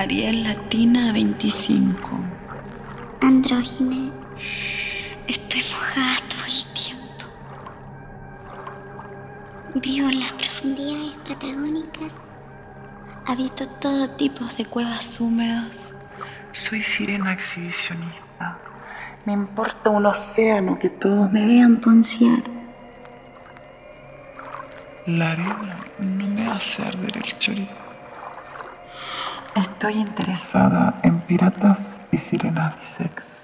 Ariel Latina 25. Andrógine. Estoy mojada todo el tiempo. Vivo en las profundidades patagónicas. Habito todo tipo de cuevas húmedas. Soy sirena exhibicionista. Me importa un océano que todos me vean poncear. La arena no me hace arder el chorizo. Estoy interesada en piratas y sirenas bisex.